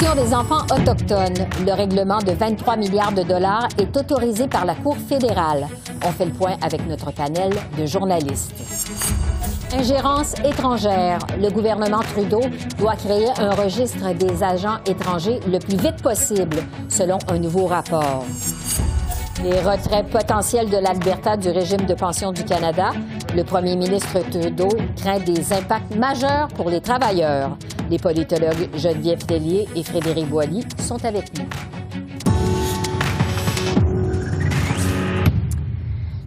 Protection des enfants autochtones. Le règlement de 23 milliards de dollars est autorisé par la Cour fédérale. On fait le point avec notre panel de journalistes. Ingérence étrangère. Le gouvernement Trudeau doit créer un registre des agents étrangers le plus vite possible, selon un nouveau rapport. Les retraits potentiels de l'Alberta du régime de pension du Canada. Le premier ministre Trudeau craint des impacts majeurs pour les travailleurs. Les politologues Geneviève Tellier et Frédéric Boilly sont avec nous.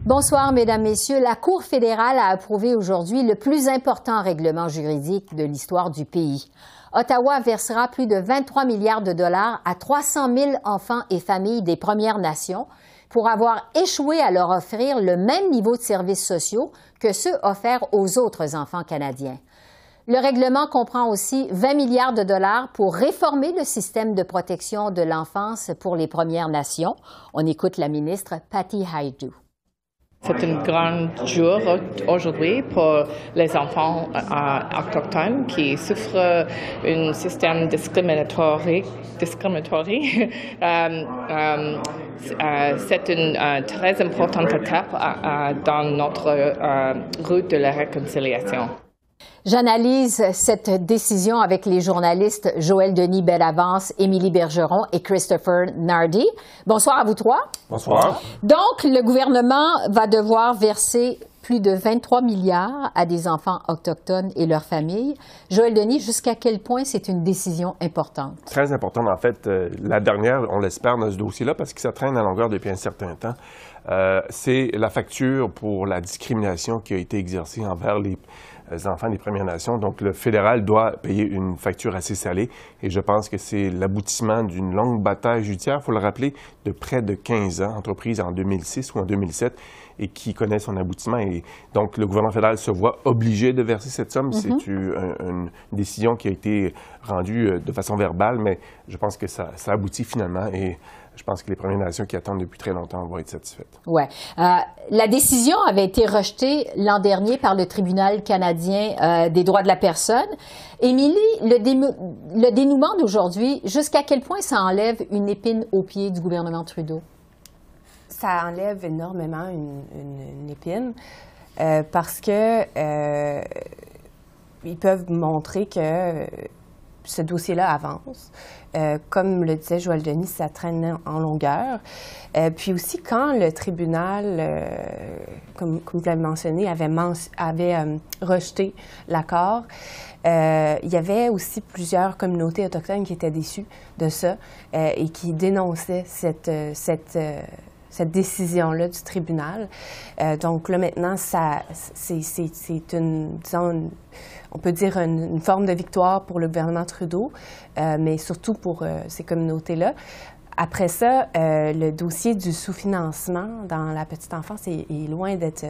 Bonsoir, Mesdames, Messieurs. La Cour fédérale a approuvé aujourd'hui le plus important règlement juridique de l'histoire du pays. Ottawa versera plus de 23 milliards de dollars à 300 000 enfants et familles des Premières Nations pour avoir échoué à leur offrir le même niveau de services sociaux que ceux offerts aux autres enfants canadiens. Le règlement comprend aussi 20 milliards de dollars pour réformer le système de protection de l'enfance pour les Premières Nations. On écoute la ministre Patty Haidu. C'est un grand jour aujourd'hui pour les enfants euh, autochtones qui souffrent d'un système discriminatoire. euh, euh, c'est une très importante étape dans notre route de la réconciliation. J'analyse cette décision avec les journalistes Joël Denis Bellavance, Émilie Bergeron et Christopher Nardi. Bonsoir à vous trois. Bonsoir. Donc, le gouvernement va devoir verser plus de 23 milliards à des enfants autochtones et leurs familles. Joël Denis, jusqu'à quel point c'est une décision importante? Très importante. En fait, euh, la dernière, on l'espère, dans ce dossier-là, parce que ça traîne à longueur depuis un certain temps, euh, c'est la facture pour la discrimination qui a été exercée envers les les enfants des Premières Nations. Donc, le fédéral doit payer une facture assez salée et je pense que c'est l'aboutissement d'une longue bataille judiciaire, il faut le rappeler, de près de 15 ans, entreprise en 2006 ou en 2007 et qui connaît son aboutissement. Et donc, le gouvernement fédéral se voit obligé de verser cette somme. C'est une, une, décision qui a été rendue euh, de façon verbale, mais je pense que ça, ça aboutit finalement et je pense que les Premières Nations qui attendent depuis très longtemps vont être satisfaites. Oui. Euh, la décision avait été rejetée l'an dernier par le Tribunal canadien euh, des droits de la personne. Émilie, le, le dénouement d'aujourd'hui, jusqu'à quel point ça enlève une épine au pied du gouvernement Trudeau? Ça enlève énormément une, épine euh, parce que euh, ils peuvent montrer que ce dossier-là avance. Euh, comme le disait Joël Denis, ça traîne en longueur. Puis aussi, quand le tribunal, comme, vous l'avez mentionné, avait, rejeté l'accord, il y avait aussi plusieurs communautés autochtones qui étaient déçues de ça et qui dénonçaient cette cette décision-là du tribunal. Euh, donc là, maintenant, ça, c'est une, disons, une, on peut dire une, une, forme de victoire pour le gouvernement Trudeau, euh, mais surtout pour euh, ces communautés-là. Après ça, euh, le dossier du sous-financement dans la petite enfance est, est loin d'être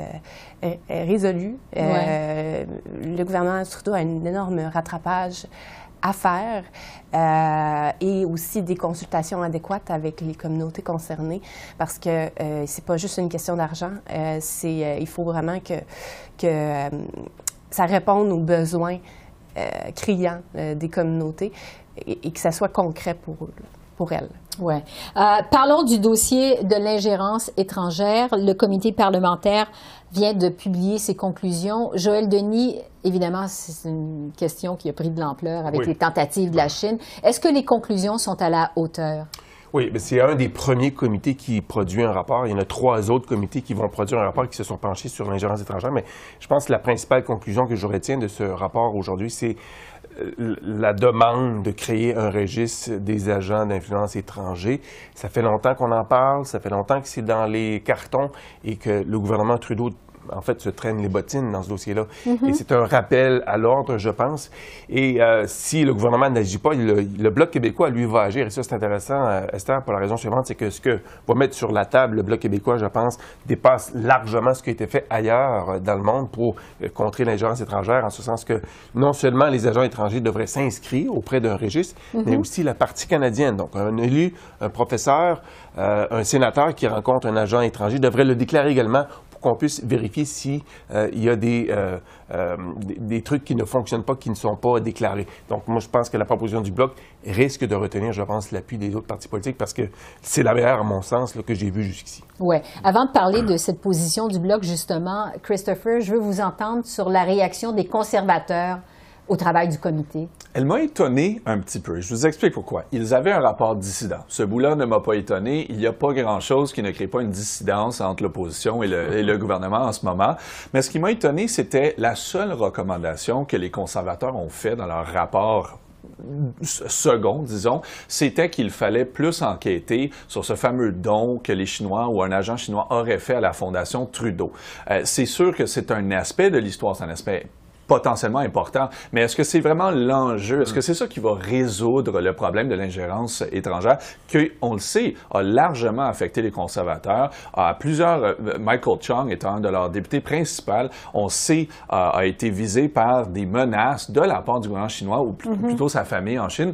euh, résolu. Ouais. le gouvernement Trudeau a un énorme rattrapage à faire euh, et aussi des consultations adéquates avec les communautés concernées parce que euh, c'est pas juste une question d'argent, euh, c'est il faut vraiment que que ça réponde aux besoins criants des communautés et, que ça soit concret pour eux. Pour elles. Ouais. Euh, parlons du dossier de l'ingérence étrangère. Le comité parlementaire vient de publier ses conclusions. Joël Denis, évidemment, c'est une question qui a pris de l'ampleur avec oui. les tentatives de la Chine. Est-ce que les conclusions sont à la hauteur? Oui, c'est un des premiers comités qui produit un rapport. Il y en a trois autres comités qui vont produire un rapport qui se sont penchés sur l'ingérence étrangère. Mais je pense que la principale conclusion que je retiens de ce rapport aujourd'hui, c'est la demande de créer un registre des agents d'influence étrangers. Ça fait longtemps qu'on en parle, ça fait longtemps que c'est dans les cartons et que le gouvernement Trudeau en fait, se traîne les bottines dans ce dossier-là. Et c'est un rappel à l'ordre, je pense. Et euh, si le gouvernement n'agit pas, le, le Bloc québécois, lui, va agir. Et ça, c'est intéressant, euh, Esther, pour la raison suivante, c'est que ce que va mettre sur la table le Bloc québécois, je pense, dépasse largement ce qui a été fait ailleurs euh, dans le monde pour contrer l'ingérence étrangère, en ce sens que non seulement les agents étrangers devraient s'inscrire auprès d'un registre, mais aussi la partie canadienne. Donc, un élu, un professeur, euh, un sénateur qui rencontre un agent étranger devrait le déclarer également qu'on puisse vérifier s'il y a des, euh, euh, des, des trucs qui ne fonctionnent pas, qui ne sont pas déclarés. Donc, moi, je pense que la proposition du Bloc risque de retenir, je pense, l'appui des autres partis politiques parce que c'est la meilleure, à mon sens, que j'ai vue jusqu'ici. Oui. Avant de parler de cette position du Bloc, justement, Christopher, je veux vous entendre sur la réaction des conservateurs au travail du comité. Elle m'a étonné un petit peu. Je vous explique pourquoi. Ils avaient un rapport dissident. Ce bout-là ne m'a pas étonné. Il n'y a pas grand-chose qui ne crée pas une dissidence entre l'opposition et le, gouvernement en ce moment. Mais ce qui m'a étonné, c'était la seule recommandation que les conservateurs ont fait dans leur rapport second, disons, c'était qu'il fallait plus enquêter sur ce fameux don que les Chinois ou un agent chinois aurait fait à la Fondation Trudeau. Euh, c'est sûr que c'est un aspect de l'histoire, c'est un aspect potentiellement important. Mais est-ce que c'est vraiment l'enjeu? Est-ce que c'est ça qui va résoudre le problème de l'ingérence étrangère qui, on le sait, a largement affecté les conservateurs? À plusieurs, euh, Michael Chung étant un de leurs députés principaux, on sait, euh, a été visé par des menaces de la part du gouvernement chinois ou pl- plutôt sa famille en Chine.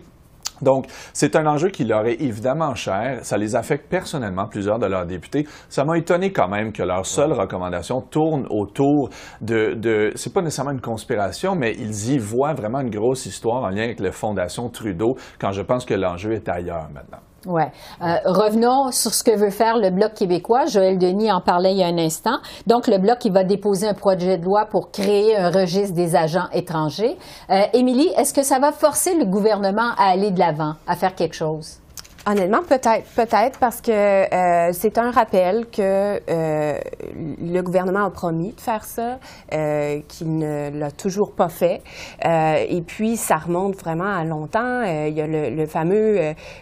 Donc, c'est un enjeu qui leur est évidemment cher. Ça les affecte personnellement, plusieurs de leurs députés. Ça m'a étonné quand même que leur seule recommandation tourne autour de, de c'est pas nécessairement une conspiration, mais ils y voient vraiment une grosse histoire en lien avec la Fondation Trudeau, quand je pense que l'enjeu est ailleurs maintenant. Ouais. Euh, revenons sur ce que veut faire le Bloc québécois. Joël Denis en parlait il y a un instant. Donc, le Bloc, il va déposer un projet de loi pour créer un registre des agents étrangers. Euh, Émilie, est-ce que ça va forcer le gouvernement à aller de l'avant, à faire quelque chose? Honnêtement, peut-être, peut-être parce que euh, c'est un rappel que euh, le gouvernement a promis de faire ça, euh, qu'il ne l'a toujours pas fait. Et puis, ça remonte vraiment à longtemps. Il y a le, le fameux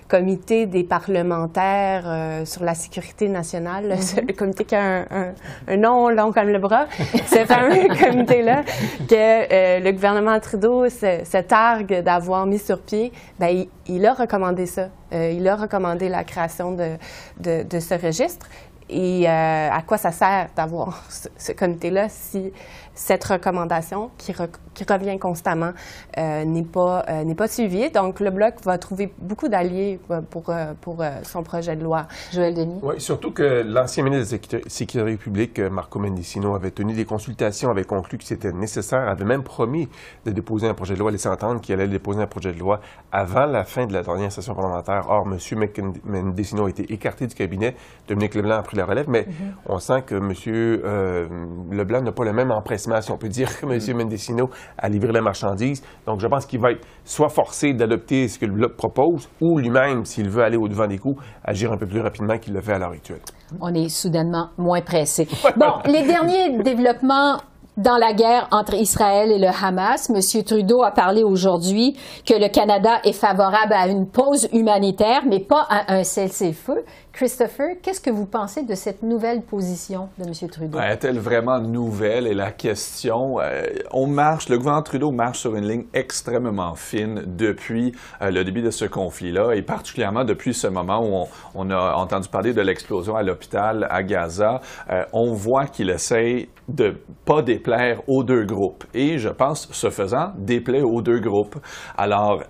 comité des parlementaires sur la sécurité nationale, là, le comité qui a un, un- un nom long comme le bras. Ce fameux comité-là que le gouvernement Trudeau se, se targue d'avoir mis sur pied, il, il a recommandé ça. Euh, il a recommandé la création de, de, de ce registre. Et euh, à quoi ça sert d'avoir ce, ce comité-là si cette recommandation qui, re- qui revient constamment euh, n'est pas, euh, pas suivie? Donc, le Bloc va trouver beaucoup d'alliés euh, pour, euh, pour son projet de loi. Joël Denis? Oui, surtout que l'ancien ministre de la Sécurité- publique, Marco Mendicino, avait tenu des consultations, avait conclu que c'était nécessaire, avait même promis de déposer un projet de loi, laisser entendre qu'il allait déposer un projet de loi avant la fin de la dernière session parlementaire. Or, M. Mendicino a été écarté du cabinet. Dominique Leblanc a pris la relève, mais on sent que M. euh, Leblanc n'a pas le même empressement, si on peut dire, que M. Mendicino à livrer la marchandise. Donc, je pense qu'il va être soit forcé d'adopter ce que le Bloc propose, ou lui-même, s'il veut aller au-devant des coups, agir un peu plus rapidement qu'il le fait à l'heure actuelle. On est soudainement moins pressé. Bon, les derniers développements dans la guerre entre Israël et le Hamas, M. Trudeau a parlé aujourd'hui que le Canada est favorable à une pause humanitaire, mais pas à un cessez-le-feu. Christopher, qu'est-ce que vous pensez de cette nouvelle position de M. Trudeau? Est-elle vraiment nouvelle? Et la question, euh, on marche, le gouvernement Trudeau marche sur une ligne extrêmement fine depuis euh, le début de ce conflit-là, et particulièrement depuis ce moment où on, a entendu parler de l'explosion à l'hôpital à Gaza. Euh, on voit qu'il essaye de pas déplaire aux deux groupes. Et je pense, ce faisant, déplaît aux deux groupes. Alors,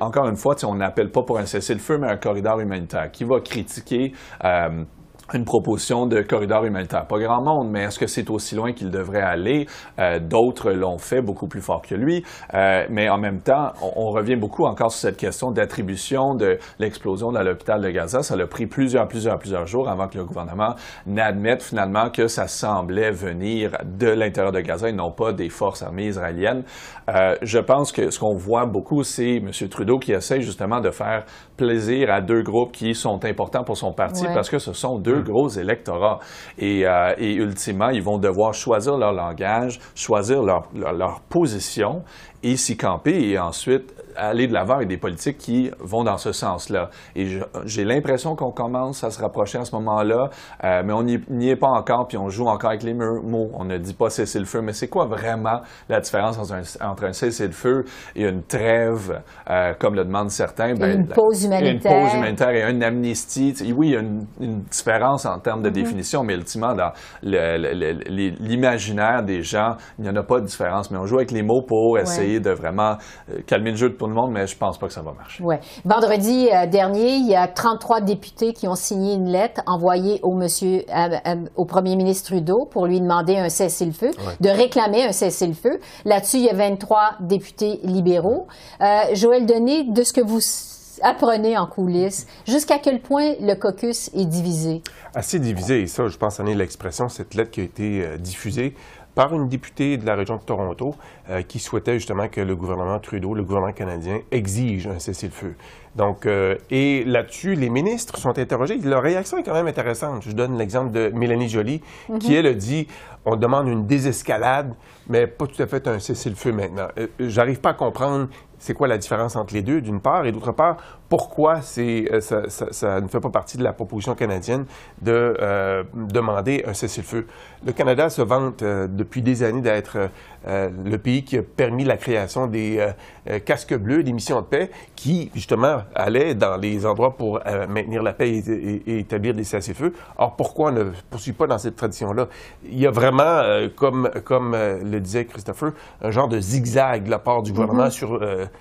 encore une fois, on n'appelle pas pour un cessez-le-feu, mais un corridor humanitaire qui va critiquer euh, une proposition de corridor humanitaire. Pas grand monde, mais est-ce que c'est aussi loin qu'il devrait aller? Euh, D'autres l'ont fait beaucoup plus fort que lui. Euh, mais en même temps, on, on revient beaucoup encore sur cette question d'attribution de l'explosion de l'hôpital de Gaza. Ça a pris plusieurs, plusieurs, plusieurs jours avant que le gouvernement n'admette finalement que ça semblait venir de l'intérieur de Gaza et non pas des forces armées israéliennes. Euh, je pense que ce qu'on voit beaucoup, c'est M. Trudeau qui essaie justement de faire plaisir à deux groupes qui sont importants pour son parti Ouais. parce que ce sont deux gros électorats. Et, euh, et ultimement, ils vont devoir choisir leur langage, choisir leur, leur, leur position. Et s'y camper et ensuite aller de l'avant avec des politiques qui vont dans ce sens-là. Et j'ai l'impression qu'on commence à se rapprocher à ce moment-là, euh, mais on n'y est pas encore, puis on joue encore avec les mots. On ne dit pas cesser le feu, mais c'est quoi vraiment la différence entre un, entre un cessez-le-feu et une trêve, euh, comme le demandent certains? Ben, une pause humanitaire. Une pause humanitaire et une amnistie. Oui, il y a une, différence en termes de mm-hmm. définition, mais ultimement, dans l'imaginaire des gens, il n'y en a pas de différence. Mais on joue avec les mots pour essayer de vraiment euh, calmer le jeu de tout le monde, mais je pense pas que ça va marcher. Ouais. Vendredi euh, dernier, il y a 33 députés qui ont signé une lettre envoyée au monsieur, euh, euh, au premier ministre Trudeau pour lui demander un cessez-le-feu, de réclamer un cessez-le-feu. Là-dessus, il y a 23 députés libéraux. Joël Denis, de ce que vous apprenez en coulisses, jusqu'à quel point le caucus est divisé? Assez divisé, et ça, je pense, en est l'expression, cette lettre qui a été diffusée par une députée de la région de Toronto euh, qui souhaitait justement que le gouvernement Trudeau, le gouvernement canadien, exige un cessez-le-feu. Donc, euh, et là-dessus, les ministres sont interrogés. Leur réaction est quand même intéressante. Je donne l'exemple de Mélanie Joly, qui, mhm. elle, a dit on demande une désescalade, mais pas tout à fait un cessez-le-feu maintenant. Euh, j'arrive pas à comprendre c'est quoi la différence entre les deux, d'une part, et d'autre part, pourquoi c'est, euh, ça, ne fait pas partie de la proposition canadienne de euh, demander un cessez-le-feu. Le Canada se vante euh, depuis des années d'être le pays qui a permis la création des casques bleus, des missions de paix, qui justement allaient dans les endroits pour maintenir la paix et, établir des cessez-le-feu. Or, pourquoi on ne poursuit pas dans cette tradition-là? Il y a vraiment, comme, comme le disait Christopher, un genre de zigzag de la part du gouvernement mm-hmm. sur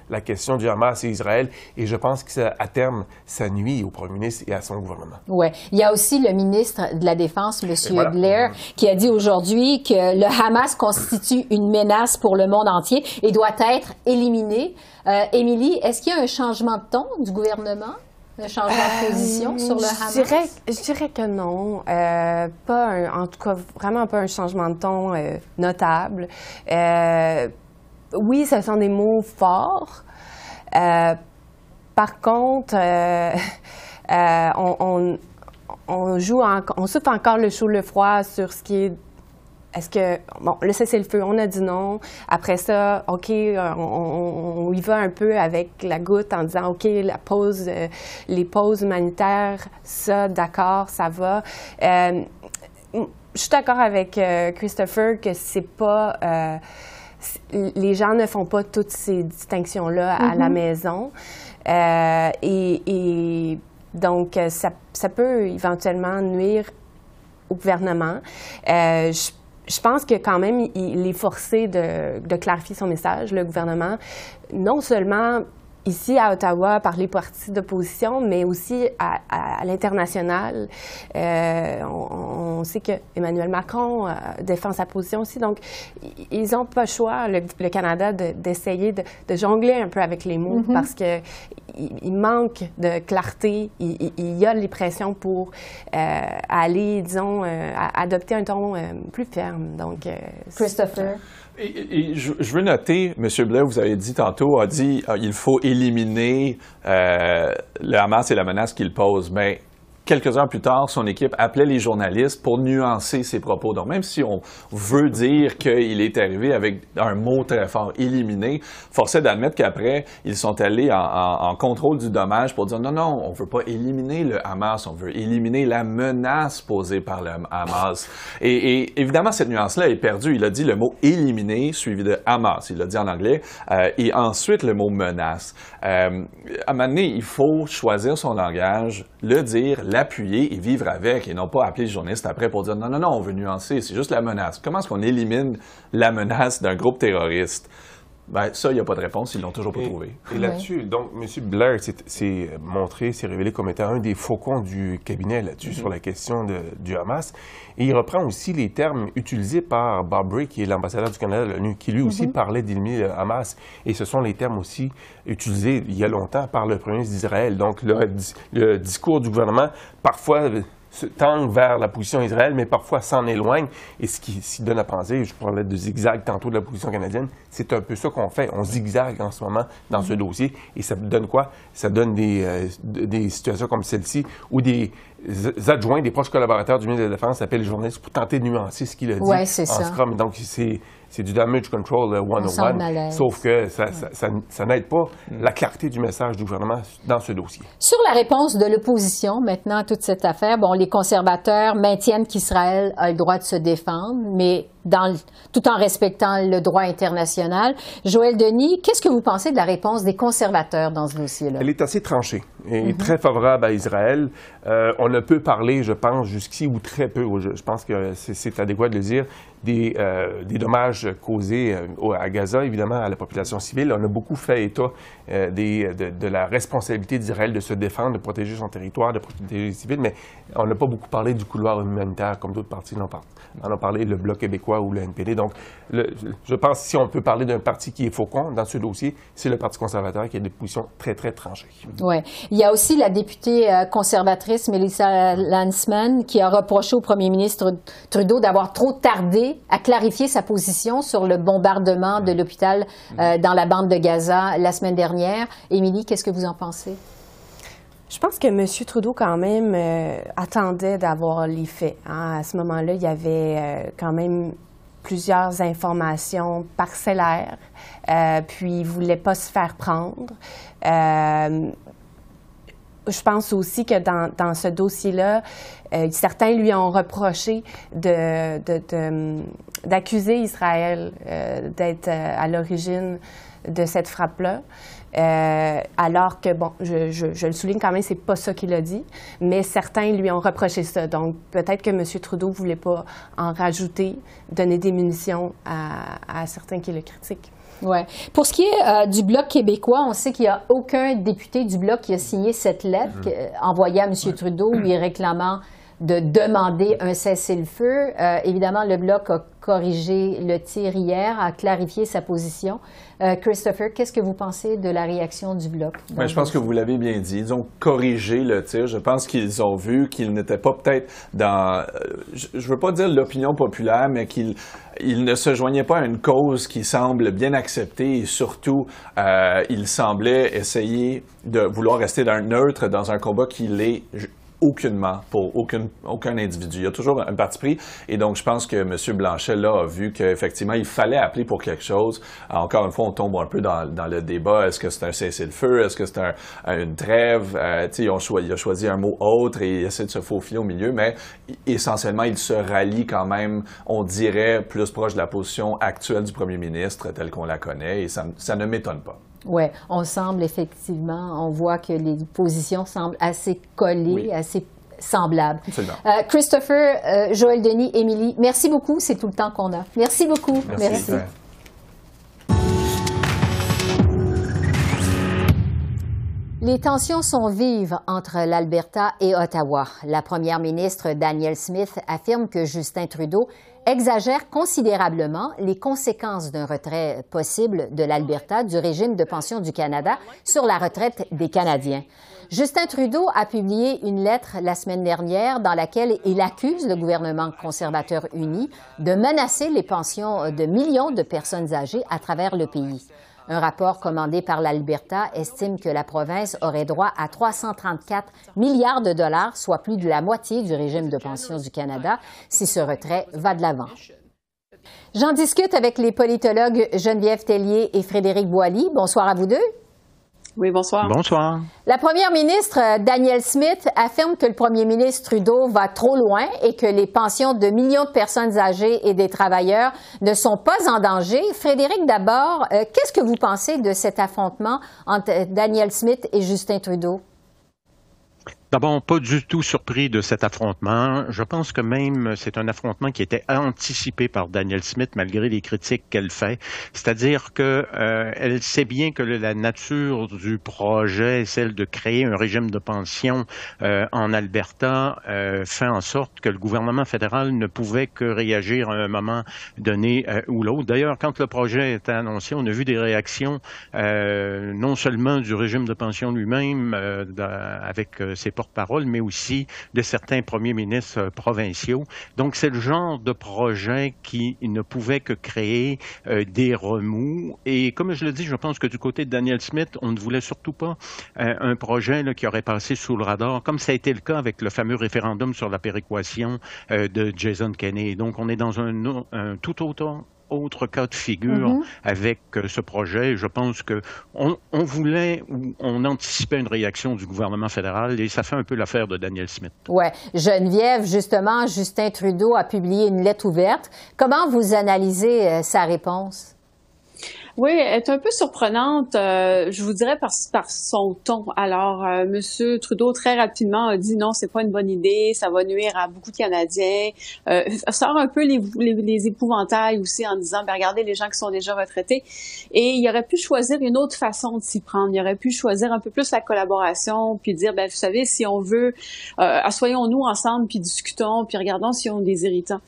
la question du Hamas et Israël, et je pense que ça, à terme, ça nuit au premier ministre et à son gouvernement. Oui. Il y a aussi le ministre de la Défense, M. Blair, qui a dit aujourd'hui que le Hamas constitue une menace pour le monde entier et doit être éliminé. Euh, Émilie, est-ce qu'il y a un changement de ton du gouvernement? Un changement de position euh, sur le Hamas? Je dirais, je dirais que non. Euh, pas en tout cas, vraiment pas un changement de ton euh, notable. oui, ce sont des mots forts. Par contre, euh, euh, on, on, joue, on souffle encore le chaud, le froid sur ce qui est est-ce que, bon, le cessez-le-feu, on a dit non. Après ça, OK, on, y va un peu avec la goutte en disant, OK, la pause, euh, les pauses humanitaires, ça, d'accord, ça va. je suis d'accord avec Christopher que c'est pas, les gens ne font pas toutes ces distinctions-là à la mm-hmm. maison. Euh, et, donc, euh, ça, peut éventuellement nuire au gouvernement. Euh, je, pense que quand même, il, est forcé de, clarifier son message, le gouvernement, non seulement ici à Ottawa par les partis d'opposition, mais aussi à, l'international. Euh, on, sait que Emmanuel Macron euh, défend sa position aussi, donc ils n'ont pas le choix, le, Canada, d'essayer de, jongler un peu avec les mots mm-hmm. parce que il, manque de clarté, il, y a les pressions pour euh, aller, disons, adopter un ton plus ferme. Donc, Christopher. Je, veux noter, M. Blair, vous avez dit tantôt, a dit qu'il il faut éliminer euh, le Hamas et la menace qu'il pose. Mais Quelques heures plus tard, son équipe appelait les journalistes pour nuancer ses propos. Donc, même si on veut dire qu'il est arrivé avec un mot très fort, éliminé, force est d'admettre qu'après, ils sont allés en, contrôle du dommage pour dire non, non, on veut pas éliminer le Hamas, on veut éliminer la menace posée par le Hamas. Et, évidemment, cette nuance-là est perdue. Il a dit le mot éliminer suivi de Hamas. Il l'a dit en anglais. Euh, et ensuite, le mot menace. Euh, à un moment donné, il faut choisir son langage, le dire, l'appuyer et vivre avec et non pas appeler le journaliste après pour dire non, non, non, on veut nuancer, c'est juste la menace. Comment est-ce qu'on élimine la menace d'un groupe terroriste? Ben, ça, il n'y a pas de réponse, ils l'ont toujours pas trouvé. Et là-dessus, donc, M. Blair s'est montré, s'est révélé comme étant un des faucons du cabinet là-dessus mm-hmm. sur la question de, du Hamas. Et il reprend aussi les termes utilisés par Bob Bray, qui est l'ambassadeur du Canada de l'ONU, qui lui aussi mm-hmm. parlait d'éliminer le Hamas. Et ce sont les termes aussi utilisés il y a longtemps par le premier ministre d'Israël. Donc, le discours du gouvernement, parfois tend vers la position d'Israël, mais parfois s'en éloigne. Et ce qui donne à penser, je parlais de zigzag tantôt de la position canadienne, c'est un peu ça qu'on fait. On zigzague en ce moment dans ce dossier. Et ça donne quoi? Ça donne des, euh, des situations comme celle-ci où des adjoints, des proches collaborateurs du ministre de la Défense appellent les journalistes pour tenter de nuancer ce qu'il a dit ouais, en ça. Scrum. Donc, c'est c'est du damage control 101. Sauf que ça, ça, n'aide pas la clarté du message du gouvernement dans ce dossier. Sur la réponse de l'opposition maintenant à toute cette affaire, bon, les conservateurs maintiennent qu'Israël a le droit de se défendre, mais dans, tout en respectant le droit international. Joël Denis, qu'est-ce que vous pensez de la réponse des conservateurs dans ce dossier-là? Elle est assez tranchée et mhm. très favorable à Israël. Euh, on ne peut parler, je pense, jusqu'ici ou très peu, je, pense que c'est adéquat de le dire, des, euh, des dommages causés euh, à Gaza, évidemment, à la population civile. On a beaucoup fait état des, de, de, la responsabilité d'Israël de se défendre, de protéger son territoire, de protéger les civils, mais on n'a pas beaucoup parlé du couloir humanitaire comme d'autres partis l'ont parlé on a parlé le Bloc québécois ou le NPD. Donc, je pense si on peut parler d'un parti qui est faucon dans ce dossier, c'est le Parti conservateur qui a des positions très, très tranchées. Oui. Il y a aussi la députée euh, conservatrice Melissa Lanzmann qui a reproché au premier ministre Trudeau d'avoir trop tardé à clarifier sa position sur le bombardement de l'hôpital euh, dans la bande de Gaza la semaine dernière. Émilie, qu'est-ce que vous en pensez? Je pense que M. Trudeau, quand même, euh, attendait d'avoir les faits. Hein. À ce moment-là, il y avait euh, quand même plusieurs informations parcellaires, euh, puis il ne voulait pas se faire prendre. je pense aussi que dans, dans ce dossier-là, certains lui ont reproché d'accuser de, Israël d'être à l'origine de cette frappe-là. Euh, alors que, bon, je, je, le souligne quand même, c'est pas ça qu'il a dit, mais certains lui ont reproché ça. Donc, peut-être que M. Trudeau voulait pas en rajouter, donner des munitions à, à certains qui le critiquent. Ouais. Pour ce qui est euh, du Bloc québécois, on sait qu'il n'y a aucun député du Bloc qui a signé cette lettre mmh. envoyée à M. Trudeau lui réclamant de demander un cessez-le-feu. Euh, évidemment, le Bloc a corrigé le tir hier, a clarifié sa position. Euh, Christopher, qu'est-ce que vous pensez de la réaction du Bloc? Ben, je pense que vous l'avez bien dit. Ils ont corrigé le tir. Je pense qu'ils ont vu qu'ils n'étaient pas peut-être dans, euh, je ne veux pas dire l'opinion populaire, mais qu'ils ne se joignaient pas à une cause qui semble bien acceptée et surtout, ils semblaient essayer de vouloir rester d'un neutre dans un combat qui l'est aucunement pour aucun, aucun individu. Il y a toujours un parti pris. Et donc, je pense que M. Blanchet, là, a vu qu'effectivement, il fallait appeler pour quelque chose. encore une fois, on tombe un peu dans, le débat. Est-ce que c'est un cessez-le-feu? Est-ce que c'est un, une trêve? Euh, il a choisi un mot autre et il essaie de se faufiler au milieu. Mais essentiellement, il se rallie quand même, on dirait, plus proche de la position actuelle du premier ministre telle qu'on la connaît. Et ça ne m'étonne pas. Oui, on semble effectivement, on voit que les positions semblent assez collées, assez semblables. Euh, Christopher, euh, Joël Denis, Émilie, merci beaucoup. C'est tout le temps qu'on a. Merci beaucoup. Merci. Les tensions sont vives entre l'Alberta et Ottawa. La première ministre Danielle Smith affirme que Justin Trudeau exagère considérablement les conséquences d'un retrait possible de l'Alberta du régime de pension du Canada sur la retraite des Canadiens. Justin Trudeau a publié une lettre la semaine dernière dans laquelle il accuse le gouvernement conservateur uni de menacer les pensions de millions de personnes âgées à travers le pays. Un rapport commandé par l'Alberta estime que la province aurait droit à 334 milliards de dollars, soit plus de la moitié du régime de pension du Canada, si ce retrait va de l'avant. J'en discute avec les politologues Geneviève Tellier et Frédéric Boilly. Bonsoir à vous deux. Oui, bonsoir. Bonsoir. La première ministre, euh, Danielle Smith, affirme que le premier ministre Trudeau va trop loin et que les pensions de millions de personnes âgées et des travailleurs ne sont pas en danger. Frédéric, d'abord, euh, qu'est-ce que vous pensez de cet affrontement entre Danielle Smith et Justin Trudeau? D'abord, pas du tout surpris de cet affrontement. Je pense que même c'est un affrontement qui était anticipé par Daniel Smith malgré les critiques qu'elle fait. C'est-à-dire que euh, elle sait bien que la nature du projet celle de créer un régime de pension euh, en Alberta euh, fait en sorte que le gouvernement fédéral ne pouvait que réagir à un moment donné ou l'autre. D'ailleurs, quand le projet est annoncé, on a vu des réactions non seulement du régime de pension lui-même avec ses mais aussi de certains premiers ministres euh, provinciaux. Donc, c'est le genre de projet qui ne pouvait que créer euh, des remous. Et comme je le dis, je pense que du côté de Daniel Smith, on ne voulait surtout pas euh, un projet qui aurait passé sous le radar, comme ça a été le cas avec le fameux référendum sur la péréquation de Jason Kenney. Donc, on est dans un, un tout autre autre cas de figure mm-hmm. avec euh, ce projet. Je pense que on, voulait ou on anticipait une réaction du gouvernement fédéral et ça fait un peu l'affaire de Daniel Smith. Ouais, Geneviève, justement, Justin Trudeau a publié une lettre ouverte. Comment vous analysez euh, sa réponse? Oui, elle est un peu surprenante, euh, je vous dirais par, par son ton. Alors, euh, Monsieur Trudeau très rapidement a dit non, c'est pas une bonne idée, ça va nuire à beaucoup de Canadiens. Euh, sort un peu les, les, épouvantails aussi en disant, ben regardez les gens qui sont déjà retraités. Et il aurait pu choisir une autre façon de s'y prendre. Il aurait pu choisir un peu plus la collaboration, puis dire, ben vous savez, si on veut, euh, assoyons-nous ensemble, puis discutons, puis regardons si on des irritants.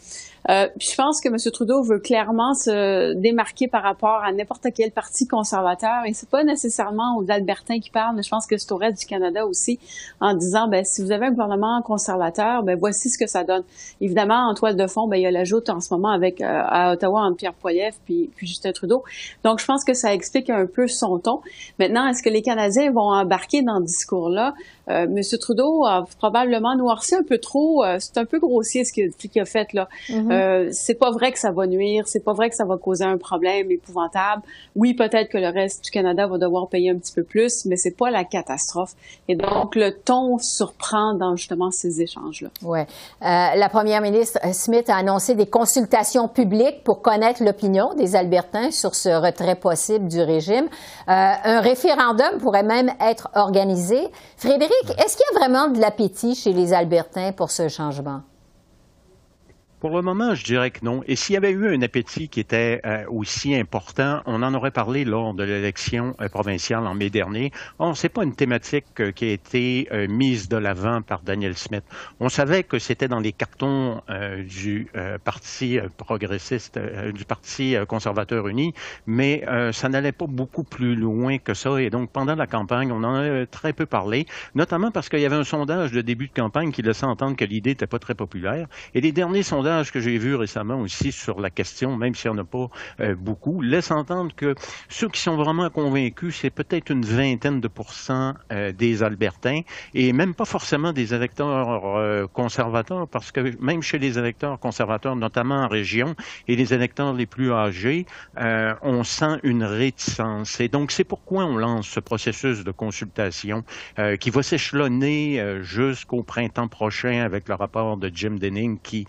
Euh, je pense que M. Trudeau veut clairement se démarquer par rapport à n'importe quel parti conservateur. Et c'est pas nécessairement aux Albertains qui parlent, mais je pense que c'est au reste du Canada aussi, en disant, ben, si vous avez un gouvernement conservateur, ben, voici ce que ça donne. Évidemment, en toile de fond, ben, il y a l'ajout en ce moment avec, euh, à Ottawa, entre Pierre Poilievre puis, puis Justin Trudeau. Donc, je pense que ça explique un peu son ton. Maintenant, est-ce que les Canadiens vont embarquer dans ce discours-là? Euh, M. Trudeau a probablement noirci un peu trop. Euh, c'est un peu grossier ce qu'il a fait là. Mm-hmm. euh, c'est pas vrai que ça va nuire. C'est pas vrai que ça va causer un problème épouvantable. Oui, peut-être que le reste du Canada va devoir payer un petit peu plus, mais c'est pas la catastrophe. Et donc le ton surprend dans justement ces échanges-là. Ouais. Euh, la première ministre Smith a annoncé des consultations publiques pour connaître l'opinion des Albertains sur ce retrait possible du régime. Euh, un référendum pourrait même être organisé. Frédéric est-ce qu'il y a vraiment de l'appétit chez les Albertains pour ce changement? Pour le moment, je dirais que non. Et s'il y avait eu un appétit qui était euh, aussi important, on en aurait parlé lors de l'élection euh, provinciale en mai dernier. Or, c'est pas une thématique euh, qui a été mise de l'avant par Daniel Smith. On savait que c'était dans les cartons du Parti progressiste, du Parti conservateur uni, mais ça n'allait pas beaucoup plus loin que ça. Et donc, pendant la campagne, on en a très peu parlé, notamment parce qu'il y avait un sondage de début de campagne qui laissait entendre que l'idée n'était pas très populaire. Et les derniers sondages que j'ai vu récemment aussi sur la question, même s'il n'y en a pas euh, beaucoup, laisse entendre que ceux qui sont vraiment convaincus, c'est peut-être une vingtaine de pourcents euh, des Albertains et même pas forcément des électeurs euh, conservateurs, parce que même chez les électeurs conservateurs, notamment en région, et les électeurs les plus âgés, on sent une réticence. Et donc, c'est pourquoi on lance ce processus de consultation qui va s'échelonner jusqu'au printemps prochain avec le rapport de Jim Denning qui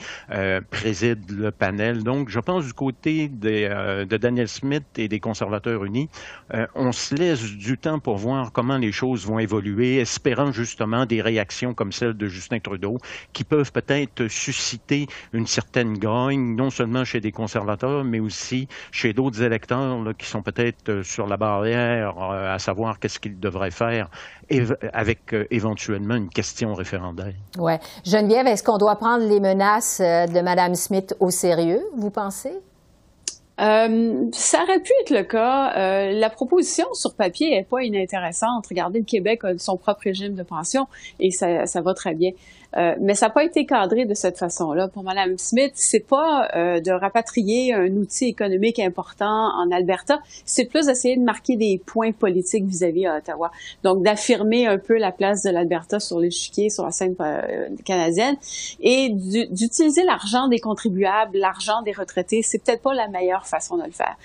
préside le panel. Donc, je pense du côté euh, de Daniel Smith et des conservateurs unis, euh, on se laisse du temps pour voir comment les choses vont évoluer, espérant justement des réactions comme celle de Justin Trudeau, qui peuvent peut-être susciter une certaine gagne, non seulement chez des conservateurs, mais aussi chez d'autres électeurs qui sont peut-être euh, sur la barrière à savoir qu'est-ce qu'ils devraient faire avec éventuellement une question référendaire. Oui. Geneviève, est-ce qu'on doit prendre les menaces de Mme Smith au sérieux, vous pensez? Euh, ça aurait pu être le cas. Euh, la proposition sur papier est pas inintéressante. Regardez, le Québec a son propre régime de pension et ça va très bien. Euh, mais ça n'a pas été cadré de cette façon-là. Pour Mme Smith, c'est pas euh, de rapatrier un outil économique important en Alberta, c'est plus d'essayer de marquer des points politiques vis-à-vis -vis Ottawa. Donc d'affirmer un peu la place de l'Alberta sur l'échiquier, sur la scène euh, canadienne, et d'utiliser l'argent des contribuables, l'argent des retraités. C'est peut-être pas la meilleure façon de le faire.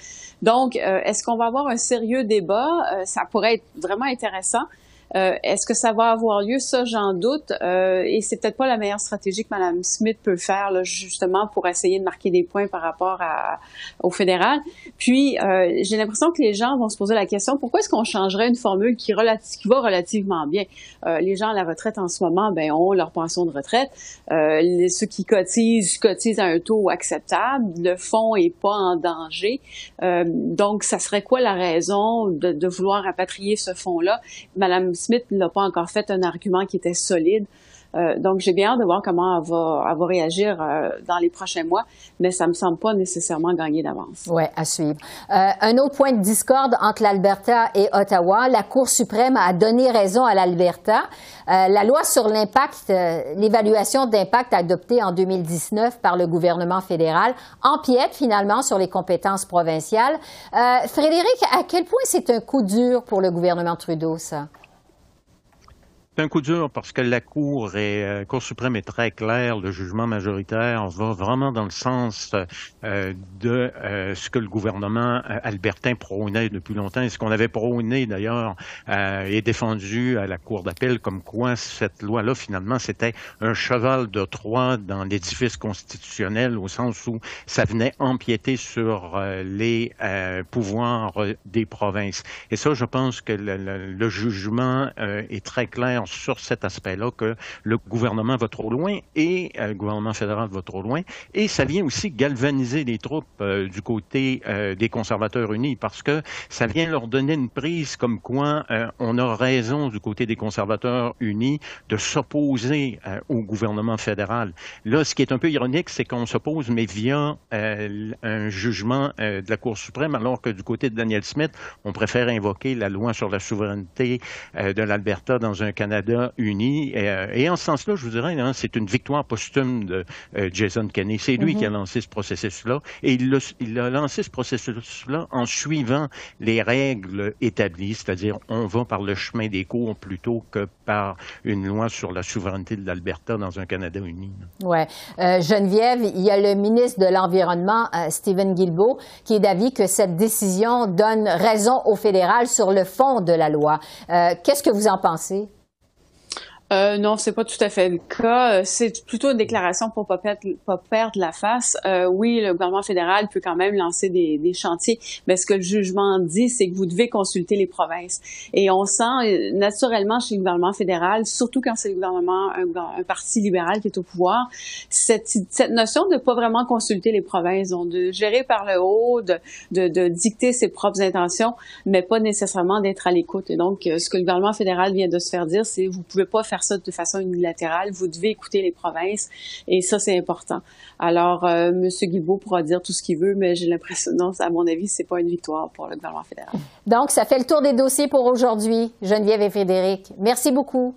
Donc, est-ce qu'on va avoir un sérieux débat? Ça pourrait être vraiment intéressant. Euh, est-ce que ça va avoir lieu? Ça, j'en doute. Euh, et c'est peut-être pas la meilleure stratégie que Mme Smith peut faire, là, justement, pour essayer de marquer des points par rapport à, au fédéral. Puis, euh, j'ai l'impression que les gens vont se poser la question, pourquoi est-ce qu'on changerait une formule qui, qui va relativement bien? Euh, les gens à la retraite en ce moment, ben, ont leur pension de retraite. Euh, les, ceux qui cotisent, cotisent à un taux acceptable. Le fonds est pas en danger. Euh, donc, ça serait quoi la raison de, de vouloir rapatrier ce fonds-là? Madame Smith n'a pas encore fait un argument qui était solide. Euh, donc, j'ai bien hâte de voir comment elle va, va réagir euh, dans les prochains mois, mais ça me semble pas nécessairement gagner d'avance. Oui, à suivre. Euh, un autre point de discorde entre l'Alberta et Ottawa, la Cour suprême a donné raison à l'Alberta. la loi sur l'impact, l'évaluation d'impact adoptée en 2019 par le gouvernement fédéral empiète finalement sur les compétences provinciales. Frédéric, à quel point c'est un coup dur pour le gouvernement Trudeau, ça? Un coup dur parce que la Cour et euh, Cour suprême est très claire. Le jugement majoritaire va vraiment dans le sens euh, de euh, ce que le gouvernement albertain prônait depuis longtemps et ce qu'on avait prôné d'ailleurs et défendu à la Cour d'appel comme quoi cette loi-là, finalement, c'était un cheval de Troie dans l'édifice constitutionnel au sens où ça venait empiéter sur les pouvoirs des provinces. Et ça, je pense que le, le jugement est très clair sur cet aspect-là que le gouvernement va trop loin et euh, le gouvernement fédéral va trop loin. Et ça vient aussi galvaniser les troupes euh, du côté euh, des conservateurs unis parce que ça vient leur donner une prise comme quoi on a raison du côté des conservateurs unis de s'opposer au gouvernement fédéral. Là, ce qui est un peu ironique, c'est qu'on s'oppose, mais via un jugement de la Cour suprême, alors que du côté de Daniel Smith, on préfère invoquer la loi sur la souveraineté de l'Alberta dans un Canada uni. Euh, et, en ce sens-là, je vous dirais, hein, c'est une victoire posthume de euh, Jason Kenney. C'est lui qui a mhm. lancé ce processus-là. Et il a, il a lancé ce processus-là en suivant les règles établies, c'est-à-dire on va par le chemin des cours plutôt que par une loi sur la souveraineté de l'Alberta dans un Canada uni. Oui. Euh, Geneviève, il y a le ministre de l'Environnement, Stephen Guilbeault, qui est d'avis que cette décision donne raison au fédéral sur le fond de la loi. Qu'est-ce que vous en pensez? Euh, non, c'est pas tout à fait le cas. Euh, c'est plutôt une déclaration pour pas perdre, pas perdre la face. Euh, oui, le gouvernement fédéral peut quand même lancer des, chantiers, mais ce que le jugement dit, c'est que vous devez consulter les provinces. Et on sent euh, naturellement chez le gouvernement fédéral, surtout quand c'est le gouvernement, un, parti libéral qui est au pouvoir, cette, notion de pas vraiment consulter les provinces, de gérer par le haut, de, de, dicter ses propres intentions, mais pas nécessairement d'être à l'écoute. Et donc, ce que le gouvernement fédéral vient de se faire dire, c'est vous pouvez pas faire ça de façon unilatérale. Vous devez écouter les provinces et ça, c'est important. Alors, euh, M. Guilbeault pourra dire tout ce qu'il veut, mais j'ai l'impression, non, à mon avis, c'est pas une victoire pour le gouvernement fédéral. Donc, ça fait le tour des dossiers pour aujourd'hui. Geneviève et Frédéric, merci beaucoup.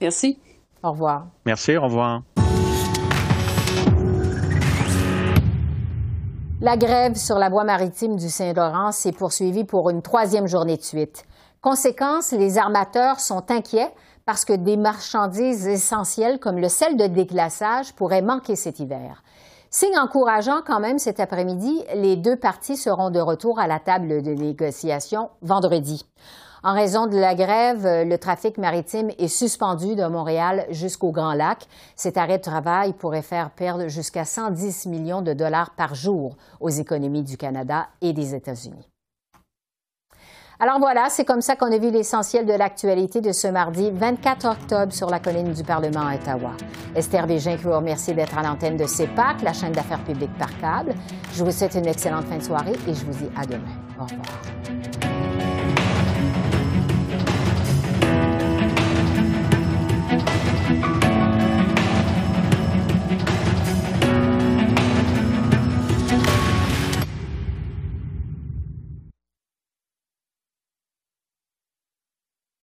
Merci. Au revoir. Merci, au revoir. La grève sur la voie maritime du Saint-Laurent s'est poursuivie pour une troisième journée de suite. Conséquence, les armateurs sont inquiets parce que des marchandises essentielles comme le sel de déglaçage pourraient manquer cet hiver. Signe encourageant quand même cet après-midi, les deux parties seront de retour à la table de négociation vendredi. En raison de la grève, le trafic maritime est suspendu de Montréal jusqu'au Grand Lac. Cet arrêt de travail pourrait faire perdre jusqu'à 110 millions de dollars par jour aux économies du Canada et des États-Unis. Alors voilà, c'est comme ça qu'on a vu l'essentiel de l'actualité de ce mardi 24 octobre sur la colline du Parlement à Ottawa. Esther Bégin qui vous remercie d'être à l'antenne de CEPAC, la chaîne d'affaires publiques par câble. Je vous souhaite une excellente fin de soirée et je vous dis à demain. Au revoir.